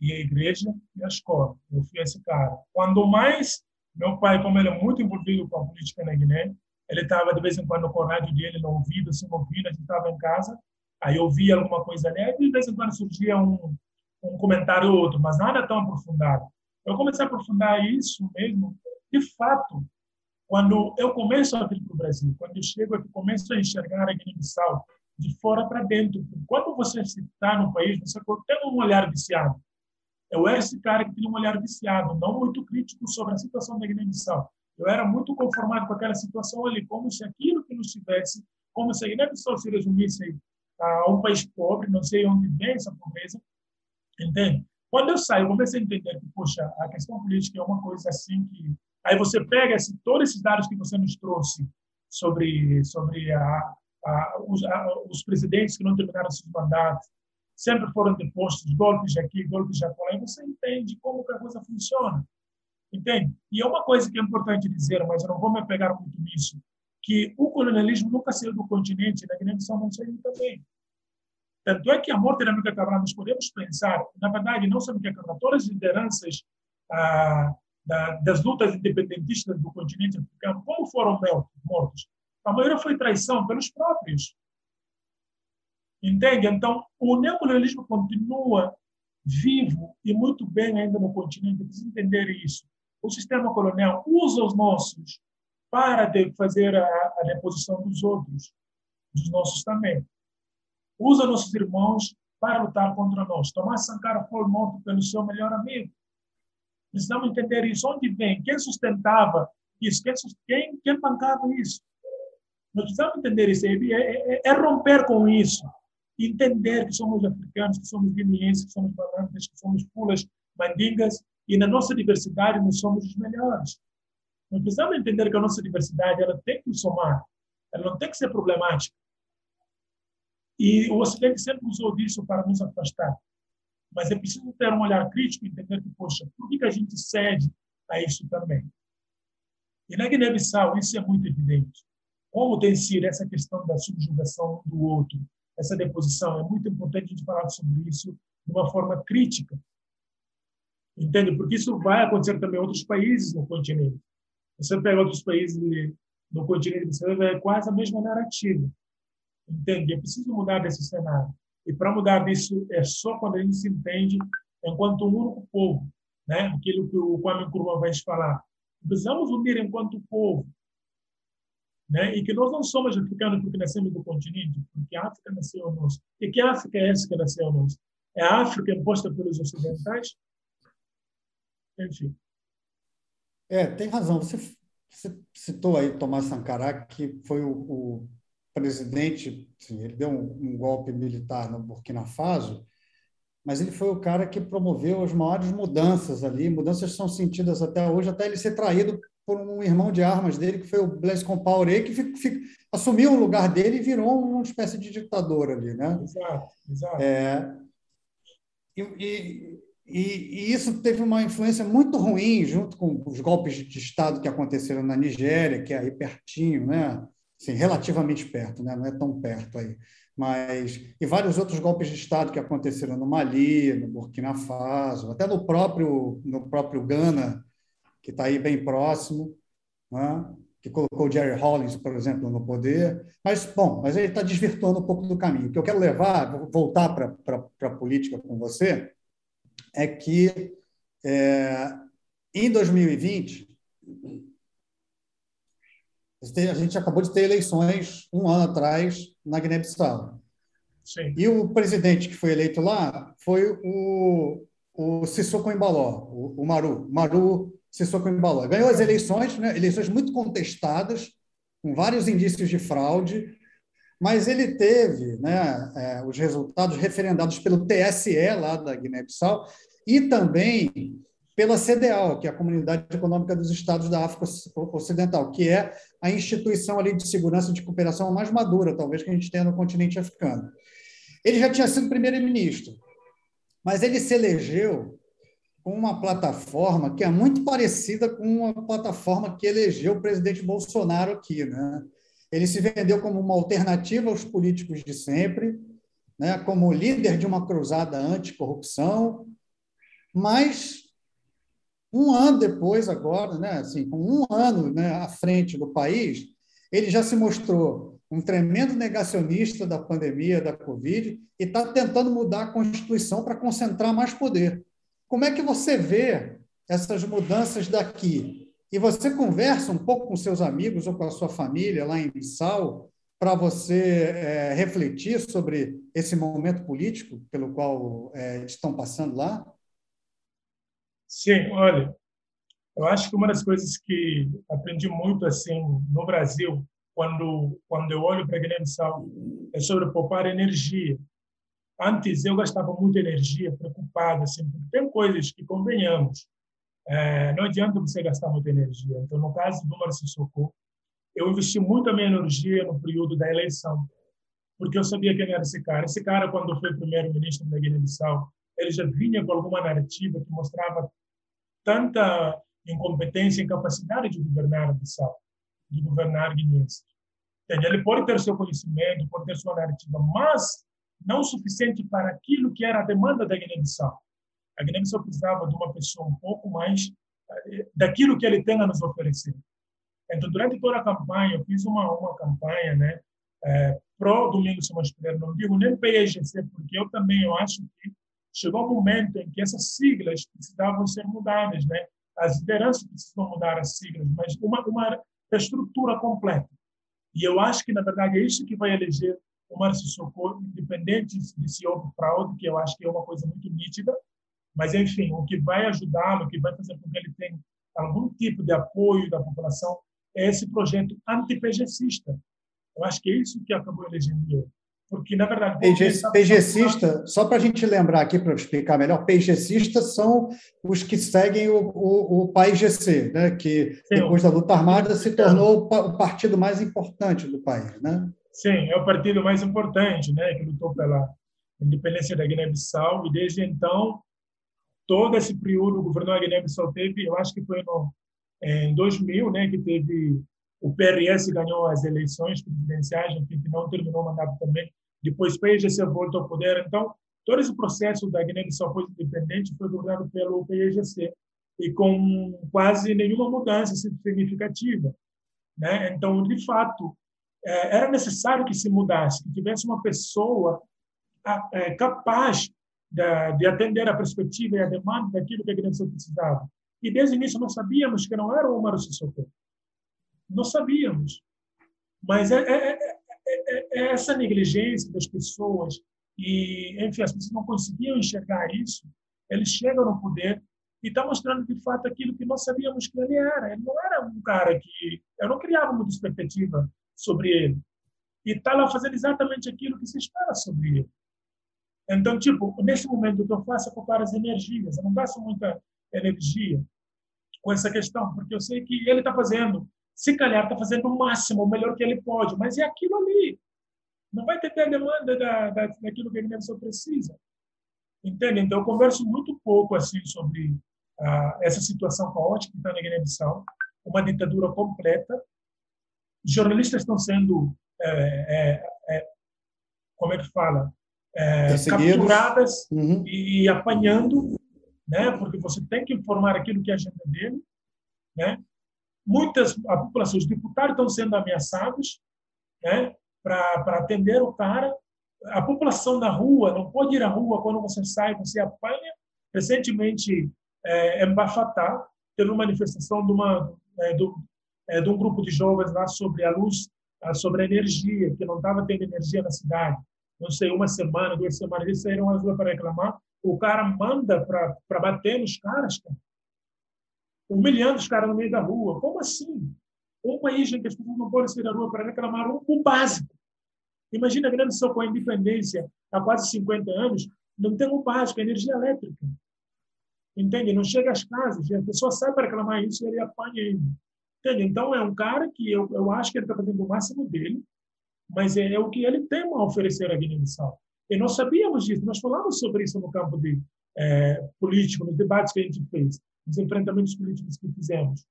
e a igreja e a escola. Eu fui esse cara. Quando mais, meu pai, como ele é muito envolvido com a política na Guiné, ele estava de vez em quando com o rádio dele no ouvido, assim, ouvindo, a gente estava em casa, aí eu via alguma coisa ali, aí de vez em quando surgia um, um comentário ou outro, mas nada tão aprofundado. Eu comecei a aprofundar isso mesmo, de fato, quando eu começo a vir para o Brasil, quando eu chego aqui, começo a enxergar a Guiné-Bissau de fora para dentro. Quando você está no país, você tem um olhar viciado. Eu era esse cara que tinha um olhar viciado, não muito crítico sobre a situação da Guiné-Bissau. Eu era muito conformado com aquela situação ali, como se aquilo que nos tivesse, como se a Guiné-Bissau se resumisse a um país pobre, não sei onde vem essa pobreza, entende? Quando eu saio, comecei a entender que, poxa, a questão política é uma coisa assim que Aí você pega esse, todos esses dados que você nos trouxe sobre, sobre a, a, os, a, os, presidentes que não terminaram seus mandatos, sempre foram depostos, golpes aqui, golpes acolá, e você entende como que a coisa funciona. Entende? E é uma coisa que é importante dizer, mas eu não vou me apegar muito nisso, que o colonialismo nunca saiu do continente, na Guiné-Bissau não saiu também. Tanto é que a morte da Mica Cabral, nós podemos pensar, na verdade, não só Mica Cabral, todas as lideranças ah, da, das lutas independentistas do continente africano, como foram mortos? A maioria foi traição pelos próprios. Entende? Então, o neocolonialismo continua vivo e muito bem ainda no continente. Precisa entender isso. O sistema colonial usa os nossos para fazer a, a deposição dos outros, dos nossos também. Usa nossos irmãos para lutar contra nós. Tomás Sankara foi morto pelo seu melhor amigo. Precisamos entender isso. Onde vem? Quem sustentava isso? Quem, quem, bancava isso? Nós precisamos entender isso. É, é, é, romper com isso. Entender que somos africanos, que somos guineenses, que somos balantes, que somos pulas, mandingas, e na nossa diversidade nós somos os melhores. Nós precisamos entender que a nossa diversidade ela tem que somar, ela não tem que ser problemática. E o Ocidente sempre usou disso para nos afastar. Mas é preciso ter um olhar crítico e entender que, poxa, por que, que a gente cede a isso também? E na Guiné-Bissau, isso é muito evidente. Como tem sido essa questão da subjugação do outro, essa deposição, é muito importante a gente falar sobre isso de uma forma crítica. Entende? Porque isso vai acontecer também em outros países no continente. Você pega outros países no continente, você vai ver quase a mesma narrativa. Entende? É preciso mudar desse cenário. E para mudar isso é só quando a gente se entende enquanto um único povo, né? Aquilo que o Kwame Nkrumah vai falar. Precisamos unir enquanto povo, né? E que nós não somos africanos porque nascemos do continente, porque a África nasceu nós. E que África é essa que nasceu nós? É a África imposta pelos ocidentais? Enfim. É, tem razão. Você, você citou aí Tomás Sankara, que foi o, o presidente, sim, ele deu um, um, golpe militar no Burkina Faso, mas ele foi o cara que promoveu as maiores mudanças ali. Mudanças são sentidas até hoje, até ele ser traído por um irmão de armas dele, que foi o Blaise Compaoré, que fico, fico, assumiu o lugar dele e virou uma espécie de ditador ali, né? Exato, exato. É, e, e, e, isso teve uma influência muito ruim, junto com os golpes de Estado que aconteceram na Nigéria, que é aí pertinho, né? Relativamente perto, né? não é tão perto aí, mas e vários outros golpes de Estado que aconteceram no Mali, no Burkina Faso, até no próprio no próprio Ghana, que está aí bem próximo, né? que colocou Jerry Hollins, por exemplo, no poder. Mas, bom, mas ele está desvirtuando um pouco do caminho. O que eu quero levar, voltar para a política com você, é que é, em 2020 a gente acabou de ter eleições um ano atrás na Guiné-Bissau. E o presidente que foi eleito lá foi o, o Sissoko Embaló, o, o Maru, Maru Sissoko Embaló. Ganhou as eleições, né, eleições muito contestadas, com vários indícios de fraude, mas ele teve né, é, os resultados referendados pelo TSE lá da Guiné-Bissau e também pela CDAO, que é a Comunidade Econômica dos Estados da África Ocidental, que é a instituição ali de segurança e de cooperação mais madura, talvez, que a gente tenha no continente africano. Ele já tinha sido primeiro-ministro, mas ele se elegeu com uma plataforma que é muito parecida com uma plataforma que elegeu o presidente Bolsonaro aqui. Né? Ele se vendeu como uma alternativa aos políticos de sempre, né? como líder de uma cruzada anticorrupção, mas um ano depois, agora, né? assim, com um ano né, à frente do país, ele já se mostrou um tremendo negacionista da pandemia da Covid e está tentando mudar a Constituição para concentrar mais poder. Como é que você vê essas mudanças daqui? E você conversa um pouco com seus amigos ou com a sua família lá em Bissau para você é, refletir sobre esse momento político pelo qual é, estão passando lá? Sim, olha, eu acho que uma das coisas que aprendi muito assim no Brasil, quando quando eu olho para a Guiné-Bissau, é sobre poupar energia. Antes eu gastava muita energia, preocupado, assim, porque tem coisas que convenhamos. É, não adianta você gastar muita energia. Então, no caso do Marcio Socorro, eu investi muita minha energia no período da eleição, porque eu sabia quem era esse cara. Esse cara, quando foi primeiro-ministro da Guiné-Bissau, ele já vinha com alguma narrativa que mostrava tanta incompetência e incapacidade de governar a Bissau, de governar guineenses. Ele pode ter seu conhecimento, pode ter sua narrativa, mas não o suficiente para aquilo que era a demanda da Guiné-Bissau. A Guiné-Bissau precisava de uma pessoa um pouco mais eh, daquilo que ele tem a nos oferecer. Então, durante toda a campanha, eu fiz uma, uma campanha né, é, pró Domingos Simões Pereira, não digo nem PEGC, porque eu também eu acho que chegou um momento em que essas siglas precisavam ser mudadas, né? As lideranças precisam mudar as siglas, mas uma, uma estrutura completa. E eu acho que, na verdade, é isso que vai eleger o Márcio Socorro, independente de se houve fraude, que eu acho que é uma coisa muito nítida, mas, enfim, o que vai ajudá-lo, o que vai fazer com que ele tenha algum tipo de apoio da população é esse projeto anti-PGCista. Eu acho que é isso que acabou elegendo ele. Porque, na verdade... PGCista, só para a gente lembrar aqui, para explicar melhor, PGCistas são os que seguem o, o, o país GC, né? que Sim, depois da luta armada se tornou o partido mais importante do país. Né? Sim, é o partido mais importante, né, que lutou pela independência da Guiné-Bissau e desde então todo esse período o governo da Guiné-Bissau teve, eu acho que foi no, em 2000, né, que teve o PRS ganhou as eleições presidenciais, que não terminou o mandato também. Depois PIGC voltou ao poder. Então, todo esse processo da Guiné-Bissau foi independente foi governado pelo PIGC e com quase nenhuma mudança significativa, né? Então, de fato, é, era necessário que se mudasse, que tivesse uma pessoa é, capaz de atender a perspectiva e a demanda daquilo que a Guiné-Bissau precisava. E desde o início nós sabíamos que não era o Omar Sissoko. Nós sabíamos. Mas é, é, é, essa negligência das pessoas e, enfim, as pessoas não conseguiam enxergar isso. Eles chegam no poder e está mostrando de fato aquilo que nós sabíamos que ele era. Ele não era um cara que eu não criava muita expectativa sobre ele. E está lá fazendo exatamente aquilo que se espera sobre ele. Então, tipo, nesse momento o que eu faço é poupar as energias. Eu não gasto muita energia com essa questão, porque eu sei que ele está fazendo, se calhar está fazendo o máximo, o melhor que ele pode, mas é aquilo ali. Não vai ter a demanda da, da, daquilo que a Guiné-Bissau precisa. Entende? Então, eu converso muito pouco assim sobre ah, essa situação caótica que está na Guiné-Bissau, uma ditadura completa, jornalistas estão sendo, é, é, é, como é que fala, é, capturadas uhum. e, apanhando, né? Porque você tem que informar aquilo que é a agenda dele, né? Muitas a população, os deputados estão sendo ameaçados, né? Para atender o cara, a população da rua não pode ir à rua quando você sai, você apanha. Recentemente, é, em Bafatá, teve uma manifestação de uma é, é, de um grupo de jovens lá sobre a luz, sobre a energia, que não estava tendo energia na cidade. Não sei, uma semana, duas semanas, eles saíram às ruas para reclamar. O cara manda para bater nos caras, cara. humilhando os caras no meio da rua. Como assim? Um país em que as pessoas não podem sair da rua para reclamar o básico. Imagina a Grã-Nação com a independência há quase 50 anos, não tem o básico, a energia elétrica. Entende? Não chega às casas, a pessoa sai para reclamar isso e ele apanha ainda. Entende? Então, é um cara que eu, eu acho que ele está fazendo o máximo dele, mas é, é, o que ele tem a oferecer à Guiné-Bissau. E nós sabíamos disso, nós falamos sobre isso no campo de, é, político, nos debates que a gente fez, nos enfrentamentos políticos que fizemos.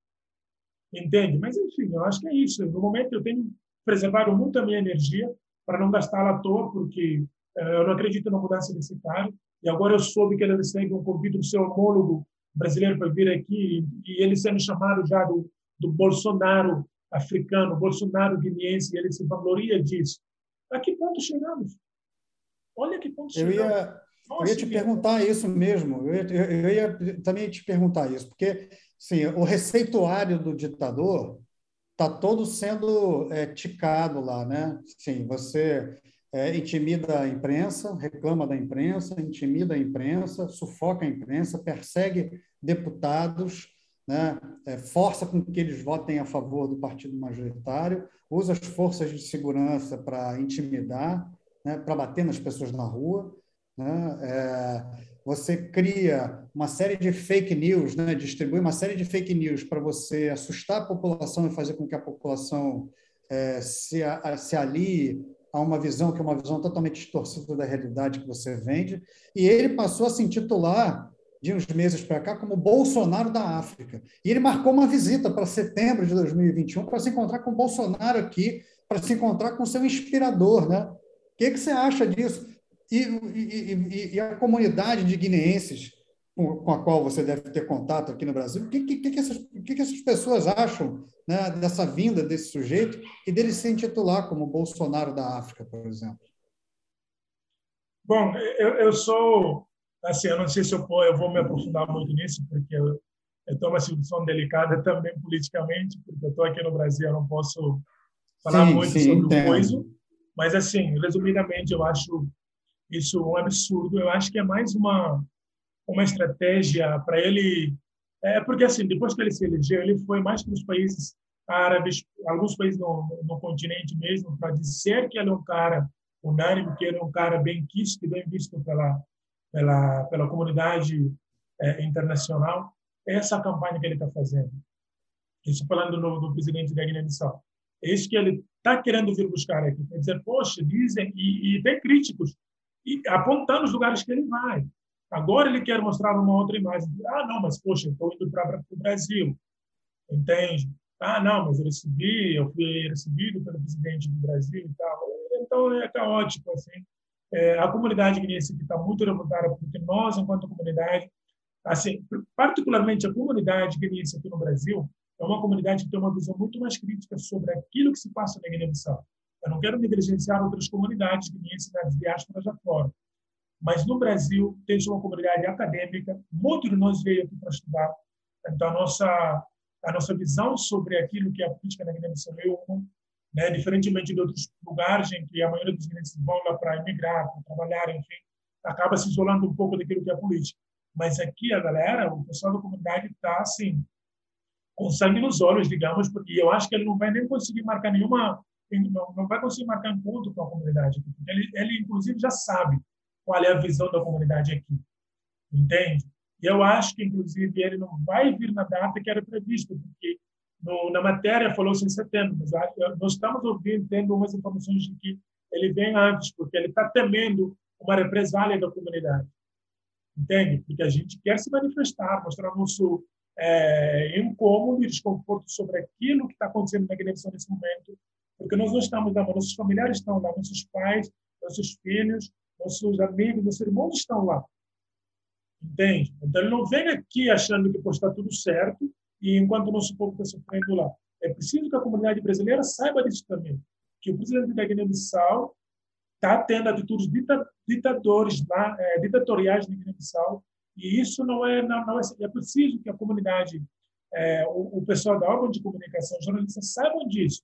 Entende? Mas, enfim, eu acho que é isso. No momento, eu tenho preservado muito a minha energia para não gastá-la à toa, porque é, eu não acredito na mudança desse cara. E agora eu soube que ele recebe um convite do seu homólogo brasileiro para vir aqui, e ele sendo chamado já do, do Bolsonaro africano, Bolsonaro guineense, e ele se vangloria disso. A que ponto chegamos? Olha que ponto eu chegamos. Ia, Nossa, eu ia te perguntar isso mesmo, eu ia, eu ia, também te perguntar isso, porque sim, o receituário do ditador está todo sendo é, ticado lá, né? Sim, você é, intimida a imprensa, reclama da imprensa, intimida a imprensa, sufoca a imprensa, persegue deputados, né? É, força com que eles votem a favor do partido majoritário, usa as forças de segurança para intimidar, né? para bater nas pessoas na rua. Né? É, você cria uma série de fake news, né? distribui uma série de fake news para você assustar a população e fazer com que a população é, se, a, se alie a uma visão que é uma visão totalmente distorcida da realidade que você vende. E ele passou a se intitular, de uns meses para cá, como Bolsonaro da África. E ele marcou uma visita para setembro de 2021 para se encontrar com Bolsonaro aqui, para se encontrar com seu inspirador. Né? O que, que você acha disso? E, e, e, a comunidade de guineenses com, a qual você deve ter contato aqui no Brasil, o que, que, que, essas, que, que essas pessoas acham né, dessa vinda desse sujeito e dele se intitular como Bolsonaro da África, por exemplo? Bom, eu, eu sou, assim, eu não sei se eu, eu vou me aprofundar muito nisso, porque eu estou numa situação delicada também politicamente, porque eu estou aqui no Brasil, eu não posso falar sim, muito sim, sobre entendo. o coisa, mas, assim, resumidamente, eu acho isso é um absurdo. Eu acho que é mais uma uma estratégia para ele é porque assim depois que ele se elegeu ele foi mais para os países árabes alguns países no, no continente mesmo para dizer que ele é um cara unânime que ele é um cara bem quisto bem visto pela pela pela comunidade é, internacional. Essa campanha que ele está fazendo. Isso falando do, do presidente da Guiné-Bissau. É isso que ele está querendo vir buscar aqui. Quer dizer poxa dizem e, e tem críticos e apontando os lugares que ele vai. Agora ele quer mostrar uma outra imagem. Ah, não, mas poxa, estou indo para o Brasil. Entende? Ah, não, mas eu recebi, eu fui recebido pelo presidente do Brasil e tal. Então é caótico assim. É, a comunidade guineense está muito revoltada porque nós, enquanto comunidade, assim, particularmente a comunidade guineense aqui no Brasil, é uma comunidade que tem uma visão muito mais crítica sobre aquilo que se passa na Guiné-Bissau. Eu não quero negligenciar outras comunidades guineenses nas diásporas já fora. Mas no Brasil, tem uma comunidade acadêmica, muitos de nós veio aqui para estudar. Então, a nossa, a nossa visão sobre aquilo que é a política na Guiné-Bissau é né? diferentemente de outros lugares em que a maioria dos guineenses vão lá para emigrar, para trabalhar, enfim, acaba se isolando um pouco daquilo que é política. Mas aqui a galera, o pessoal da comunidade está assim, com sangue nos olhos, digamos, porque eu acho que ele não vai nem conseguir marcar nenhuma não, não vai conseguir marcar encontro com a comunidade aqui. Ele, ele, inclusive, já sabe qual é a visão da comunidade aqui. Entende? E eu acho que, inclusive, ele não vai vir na data que era prevista, porque no, na matéria falou-se em setembro, mas nós estamos ouvindo, tendo umas informações de que ele vem antes, porque ele está temendo uma represália da comunidade. Entende? Porque a gente quer se manifestar, mostrar nosso é, incômodo e desconforto sobre aquilo que está acontecendo na Guiné-Bissau nesse momento, porque nós não estamos lá, nossos familiares estão lá, nossos pais, nossos filhos, nossos amigos, nossos irmãos estão lá. Entende? Então, ele não vem aqui achando que está tudo certo e enquanto o nosso povo está sofrendo lá. É preciso que a comunidade brasileira saiba disso também, que o presidente da Guiné-Bissau está tendo atitudes ditadores lá, é, ditatoriais na Guiné-Bissau e isso não é não, não é, é preciso que a comunidade é, o, o, pessoal da órgão de comunicação, jornalistas saibam disso,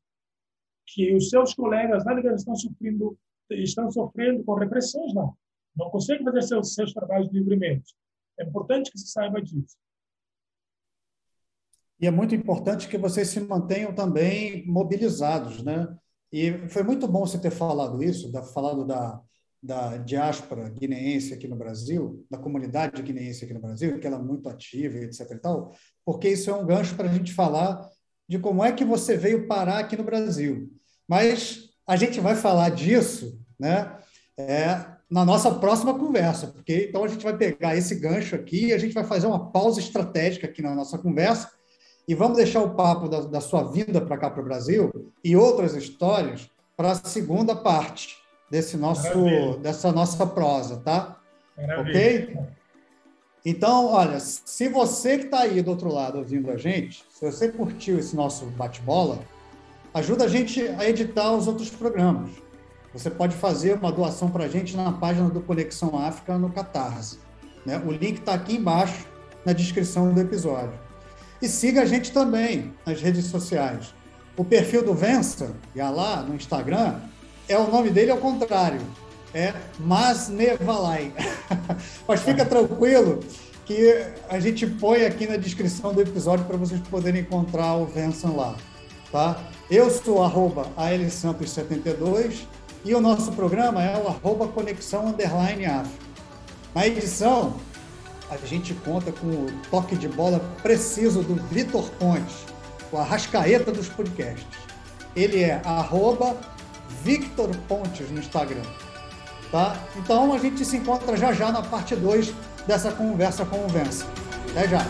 que os seus colegas lá estão sofrendo, estão sofrendo com repressões lá. Não conseguem fazer seus, seus trabalhos livremente. É importante que se saiba disso. E é muito importante que vocês se mantenham também mobilizados, né? E foi muito bom você ter falado isso, da, falado da, da diáspora guineense aqui no Brasil, da comunidade guineense aqui no Brasil, que ela é muito ativa, etc. E tal, porque isso é um gancho para a gente falar de como é que você veio parar aqui no Brasil. Mas a gente vai falar disso, né? É, na nossa próxima conversa, porque então a gente vai pegar esse gancho aqui e a gente vai fazer uma pausa estratégica aqui na nossa conversa e vamos deixar o papo da, da sua vinda para cá para o Brasil e outras histórias para a segunda parte desse nosso, dessa nossa prosa, tá? Maravilha. Ok? Então, olha, se você que está aí do outro lado ouvindo a gente, se você curtiu esse nosso bate-bola, ajuda a gente a editar os outros programas. Você pode fazer uma doação para a gente na página do Conexão África no Catarse. Né? O link está aqui embaixo na descrição do episódio. E siga a gente também nas redes sociais. O perfil do Vença, lá no Instagram, é o nome dele ao contrário. É Masnevalai. Mas fica tranquilo que a gente põe aqui na descrição do episódio para vocês poderem encontrar o Vença lá. Tá? Eu sou arroba ALSantos72 e o nosso programa é o arroba Conexão Underline África. Na edição, a gente conta com o toque de bola preciso do Vitor Pontes, o arrascaeta dos podcasts. Ele é arroba Victor Pontes no Instagram. Tá? Então a gente se encontra já já na parte 2 dessa conversa com o Vença. Até já!